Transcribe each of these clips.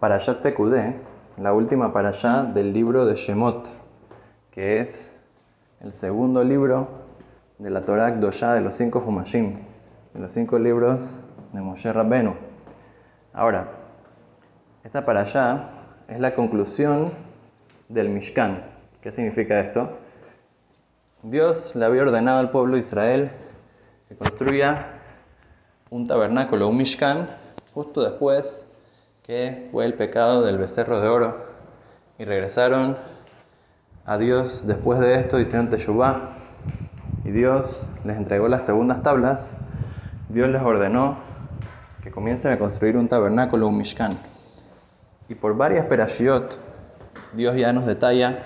Parashat Pekudé, la última parashá del libro de Shemot, que es el segundo libro de la Torah Kdoshá de los cinco Humashim, de los cinco libros de Moshe Rabbenu. Ahora, esta parashá es la conclusión del Mishkan. ¿Qué significa esto? Dios le había ordenado al pueblo de Israel que construya un tabernáculo, un Mishkan, justo después que fue el pecado del becerro de oro. Y regresaron a Dios después de esto, hicieron Teshuvah. Y Dios les entregó las segundas tablas. Dios les ordenó que comiencen a construir un tabernáculo, un Mishkan. Y por varias perashiot, Dios ya nos detalla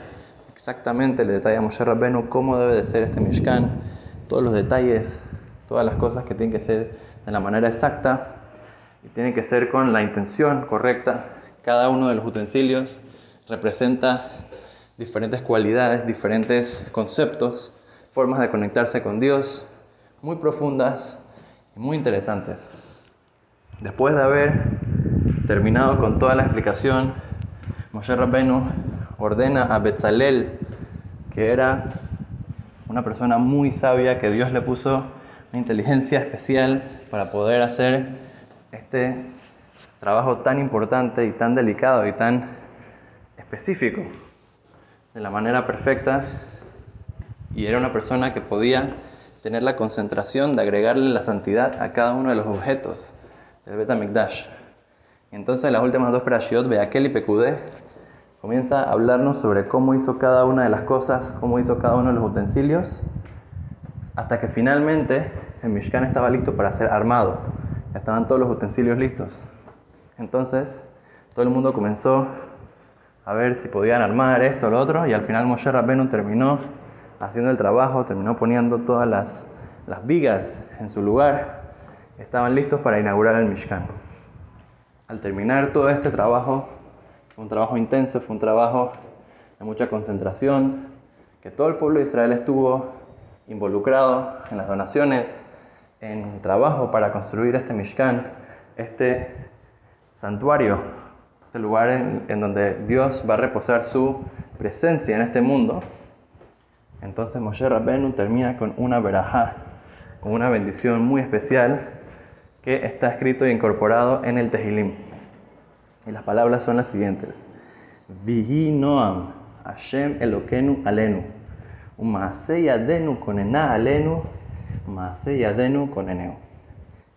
exactamente, le detalla a Moshe Rabbenu cómo debe de ser este Mishkan, todos los detalles, todas las cosas que tienen que ser de la manera exacta y tiene que ser con la intención correcta. Cada uno de los utensilios representa diferentes cualidades, diferentes conceptos, formas de conectarse con Dios, muy profundas y muy interesantes. Después de haber terminado con toda la explicación, Moshe Rabbenu ordena a Betzalel, que era una persona muy sabia, que Dios le puso una inteligencia especial para poder hacer este trabajo tan importante y tan delicado y tan específico de la manera perfecta y era una persona que podía tener la concentración de agregarle la santidad a cada uno de los objetos del Bet HaMikdash. Y entonces las últimas dos parashiot, Beakel y Pekudé, comienza a hablarnos sobre cómo hizo cada una de las cosas, cómo hizo cada uno de los utensilios, hasta que finalmente el Mishkan estaba listo para ser armado. Estaban todos los utensilios listos. Entonces, todo el mundo comenzó a ver si podían armar esto o lo otro, y al final Moshe Rabbenu terminó haciendo el trabajo, terminó poniendo todas las, las vigas en su lugar, estaban listos para inaugurar el Mishkan. Al terminar todo este trabajo, fue un trabajo intenso, fue un trabajo de mucha concentración, que todo el pueblo de Israel estuvo involucrado en las donaciones, en trabajo para construir este Mishkan, este santuario, este lugar en, donde Dios va a reposar su presencia en este mundo. Entonces Moshe Rabbenu termina con una verajá, con una bendición muy especial que está escrito e incorporado en el Tehilim. Y las palabras son las siguientes: Vihi Noam, Hashem Elokenu Alenu, Umaase Yadenu Konena Alenu, Maase Yadenu Koneneu.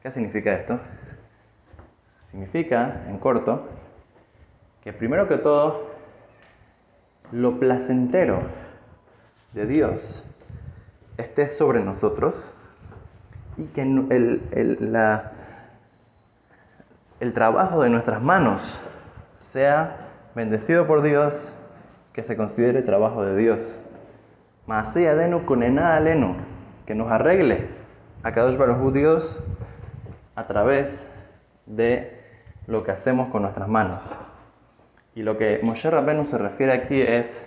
¿Qué significa esto? Significa, en corto, que primero que todo, lo placentero de Dios esté sobre nosotros y que el, trabajo de nuestras manos sea bendecido por Dios, que se considere trabajo de Dios. Maase Yadenu Konena Alenu que nos arregle a de los judíos a través de lo que hacemos con nuestras manos. Y lo que Moshe Rabbenu se refiere aquí es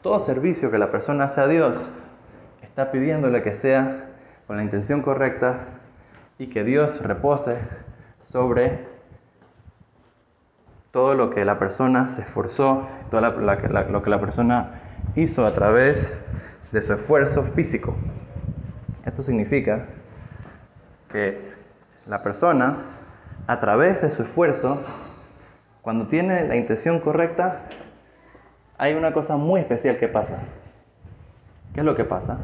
todo servicio que la persona hace a Dios está pidiéndole que sea con la intención correcta y que Dios repose sobre todo lo que la persona se esforzó, todo lo que la persona hizo a través de su esfuerzo físico. Esto significa que la persona, a través de su esfuerzo, cuando tiene la intención correcta, hay una cosa muy especial que pasa. ¿Qué es lo que pasa?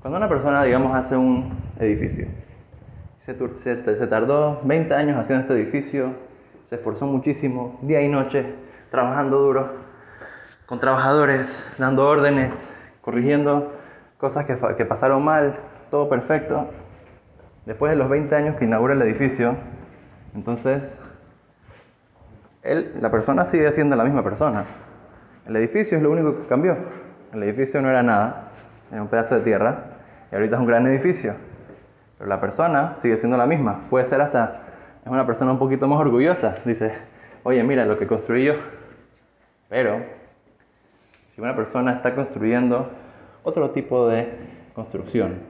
Cuando una persona, digamos, hace un edificio, se, se, se tardó 20 años haciendo este edificio, se esforzó muchísimo, día y noche, trabajando duro, con trabajadores, dando órdenes, corrigiendo cosas que, que, pasaron mal, todo perfecto. Después de los 20 años que inaugura el edificio, entonces él, la persona sigue siendo la misma persona. El edificio es lo único que cambió. El edificio no era nada, era un pedazo de tierra, y ahorita es un gran edificio. Pero la persona sigue siendo la misma. Puede ser hasta, es una persona un poquito más orgullosa. Dice, oye, mira lo que construí yo. Pero, si una persona está construyendo otro tipo de construcción.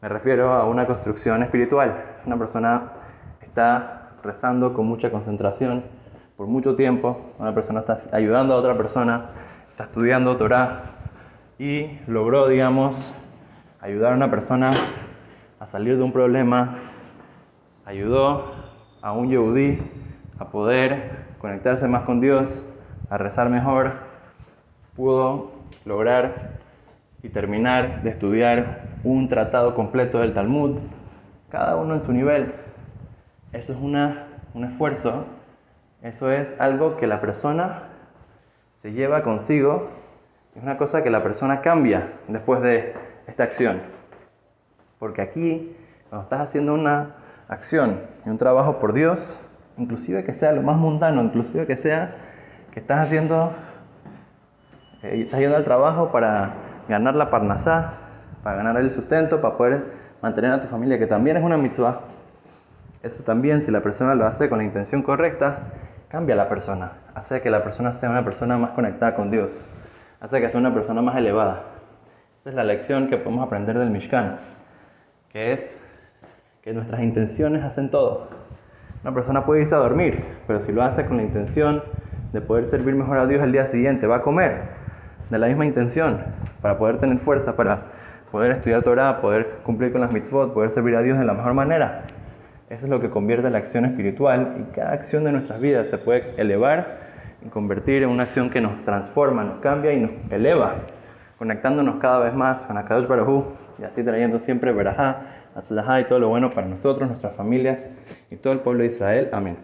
Me refiero a una construcción espiritual. Una persona está rezando con mucha concentración, por mucho tiempo, una persona está ayudando a otra persona, está estudiando Torah y logró, digamos, ayudar a una persona a salir de un problema, ayudó a un yehudí a poder conectarse más con Dios, a rezar mejor, pudo lograr y terminar de estudiar un tratado completo del Talmud, cada uno en su nivel. Eso es una, un esfuerzo, eso es algo que la persona se lleva consigo, es una cosa que la persona cambia después de esta acción. Porque aquí, cuando estás haciendo una acción y un trabajo por Dios, inclusive que sea lo más mundano, inclusive que sea que estás haciendo, eh, estás yendo al trabajo para ganar la parnasá, para ganar el sustento, para poder mantener a tu familia, que también es una mitzvah. Eso también, si la persona lo hace con la intención correcta, cambia a la persona, hace que la persona sea una persona más conectada con Dios, hace que sea una persona más elevada. Esa es la lección que podemos aprender del Mishkan, que es que nuestras intenciones hacen todo. Una persona puede irse a dormir, pero si lo hace con la intención de poder servir mejor a Dios el día siguiente, va a comer de la misma intención, para poder tener fuerza, para poder estudiar Torah, poder cumplir con las mitzvot, poder servir a Dios de la mejor manera. Eso es lo que convierte la acción espiritual y cada acción de nuestras vidas se puede elevar y convertir en una acción que nos transforma, nos cambia y nos eleva, conectándonos cada vez más con Akadosh Baruj y así trayendo siempre verajá, atzlajá y todo lo bueno para nosotros, nuestras familias y todo el pueblo de Israel. Amén.